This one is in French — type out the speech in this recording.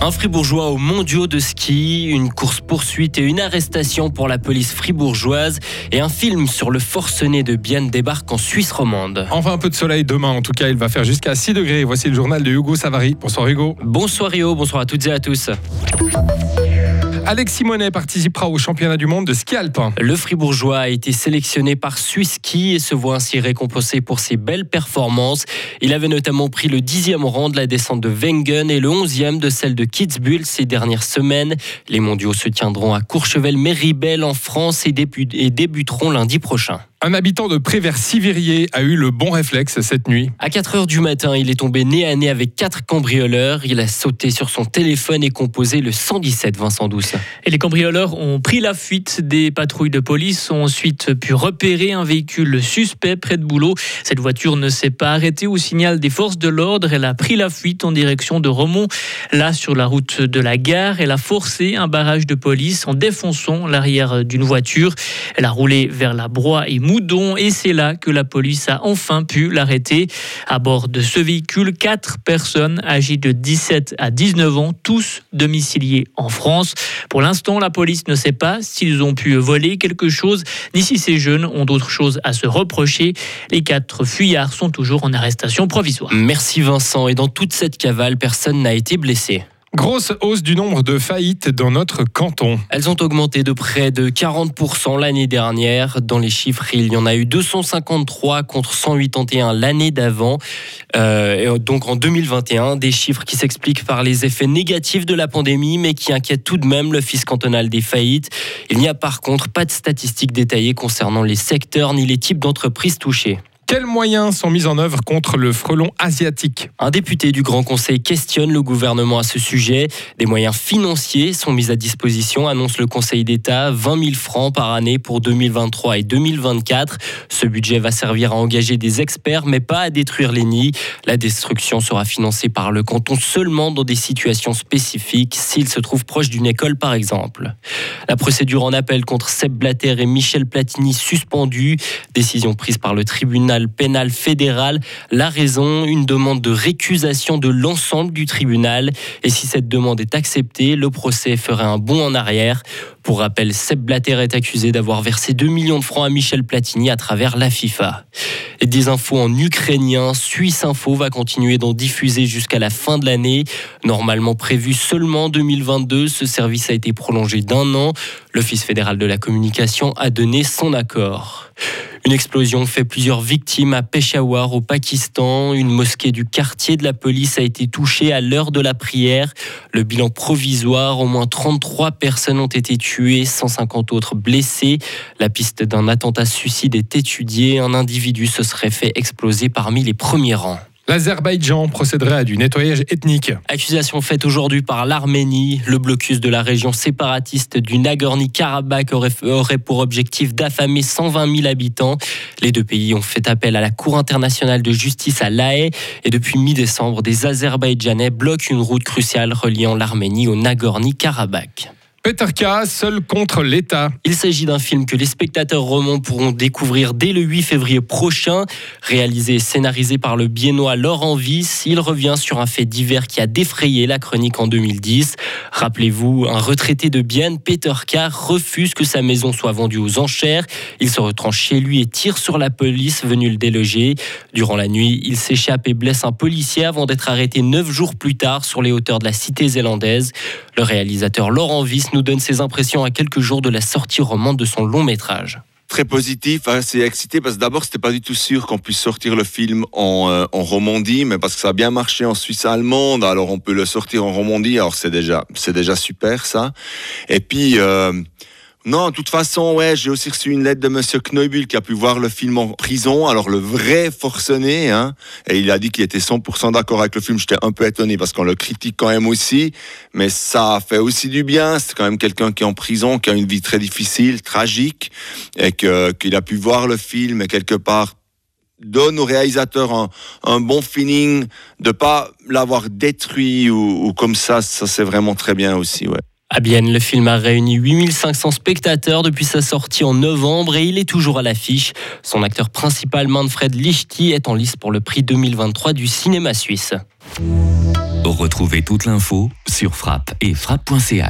Un fribourgeois aux mondiaux de ski, une course-poursuite et une arrestation pour la police fribourgeoise et un film sur le forcené de Bienne débarque en Suisse romande. Enfin un peu de soleil demain, en tout cas il va faire jusqu'à 6 degrés. Voici le journal de Hugo Savary. Bonsoir Hugo. Bonsoir Rio, bonsoir à toutes et à tous. Alex Simonet participera au championnat du monde de ski alpin. Le Fribourgeois a été sélectionné par Swiss Ski et se voit ainsi récompensé pour ses belles performances. Il avait notamment pris le dixième rang de la descente de Wengen et le onzième de celle de Kitzbühel ces dernières semaines. Les mondiaux se tiendront à Courchevel-Méribel en France et débuteront lundi prochain. Un habitant de Prévert-Sivirier a eu le bon réflexe cette nuit. À 4 heures du matin, il est tombé nez à nez avec quatre cambrioleurs. Il a sauté sur son téléphone et composé le 117 Vincent Douce. Et les cambrioleurs ont pris la fuite. Des patrouilles de police ont ensuite pu repérer un véhicule suspect près de Boulot. Cette voiture ne s'est pas arrêtée au signal des forces de l'ordre. Elle a pris la fuite en direction de Romont. Là, sur la route de la gare, elle a forcé un barrage de police en défonçant l'arrière d'une voiture. Elle a roulé vers la Broye et Moudon et c'est là que la police a enfin pu l'arrêter. À bord de ce véhicule, quatre personnes âgées de 17 à 19 ans, tous domiciliés en France. Pour l'instant, la police ne sait pas s'ils ont pu voler quelque chose, ni si ces jeunes ont d'autres choses à se reprocher. Les quatre fuyards sont toujours en arrestation provisoire. Merci Vincent. Et dans toute cette cavale, personne n'a été blessé. Grosse hausse du nombre de faillites dans notre canton. Elles ont augmenté de près de 40% l'année dernière. Dans les chiffres, il y en a eu 253 contre 181 l'année d'avant. Euh, donc en 2021, des chiffres qui s'expliquent par les effets négatifs de la pandémie, mais qui inquiètent tout de même l'Office cantonal des faillites. Il n'y a par contre pas de statistiques détaillées concernant les secteurs ni les types d'entreprises touchées. Quels moyens sont mis en œuvre contre le frelon asiatique Un député du Grand Conseil questionne le gouvernement à ce sujet. Des moyens financiers sont mis à disposition, annonce le Conseil d'État, 20 000 francs par année pour 2023 et 2024. Ce budget va servir à engager des experts, mais pas à détruire les nids. La destruction sera financée par le canton seulement dans des situations spécifiques, s'il se trouve proche d'une école par exemple. La procédure en appel contre Seb Blatter et Michel Platini suspendue. Décision prise par le tribunal pénal fédéral. La raison, une demande de récusation de l'ensemble du tribunal. Et si cette demande est acceptée, le procès ferait un bond en arrière. Pour rappel, Seb Blatter est accusé d'avoir versé 2 millions de francs à Michel Platini à travers la FIFA. Et des infos en ukrainien, Suisse Info va continuer d'en diffuser jusqu'à la fin de l'année. Normalement prévu seulement 2022, ce service a été prolongé d'un an. L'Office fédéral de la communication a donné son accord. Une explosion fait plusieurs victimes à Peshawar au Pakistan. Une mosquée du quartier de la police a été touchée à l'heure de la prière. Le bilan provisoire, au moins 33 personnes ont été tuées, 150 autres blessées. La piste d'un attentat suicide est étudiée. Un individu se serait fait exploser parmi les premiers rangs. L'Azerbaïdjan procéderait à du nettoyage ethnique. Accusation faite aujourd'hui par l'Arménie. Le blocus de la région séparatiste du Nagorno-Karabakh aurait, pour objectif d'affamer 120 000 habitants. Les deux pays ont fait appel à la Cour internationale de justice à La Haye et depuis mi-décembre, des Azerbaïdjanais bloquent une route cruciale reliant l'Arménie au Nagorno-Karabakh. Peter K, seul contre l'État. Il s'agit d'un film que les spectateurs romans pourront découvrir dès le 8 février prochain. Réalisé et scénarisé par le biennois Laurent Viss, il revient sur un fait divers qui a défrayé la chronique en 2010. Rappelez-vous, un retraité de Bienne, Peter K, refuse que sa maison soit vendue aux enchères. Il se retranche chez lui et tire sur la police venue le déloger. Durant la nuit, il s'échappe et blesse un policier avant d'être arrêté neuf jours plus tard sur les hauteurs de la cité zélandaise. Le réalisateur Laurent Viss nous donne ses impressions à quelques jours de la sortie romande de son long métrage très positif, assez excité parce que d'abord c'était pas du tout sûr qu'on puisse sortir le film en, euh, en, Romandie, mais parce que ça a bien marché en Suisse allemande, alors on peut le sortir en Romandie, alors c'est déjà c'est déjà super ça. Et puis euh, non, de toute façon, ouais, j'ai aussi reçu une lettre de Monsieur Knoibul qui a pu voir le film en prison. Alors le vrai forcené, hein, et il a dit qu'il était 100% d'accord avec le film. J'étais un peu étonné parce qu'on le critique quand même aussi, mais ça fait aussi du bien. C'est quand même quelqu'un qui est en prison, qui a une vie très difficile, tragique, et que qu'il a pu voir le film et quelque part donne au réalisateur un, un bon feeling de pas l'avoir détruit ou, ou comme ça. Ça c'est vraiment très bien aussi, ouais. À Bienne, le film a réuni 8500 spectateurs depuis sa sortie en novembre et il est toujours à l'affiche. Son acteur principal, Manfred Lichty, est en lice pour le prix 2023 du cinéma suisse. Retrouvez toute l'info sur frappe et frappe.ch.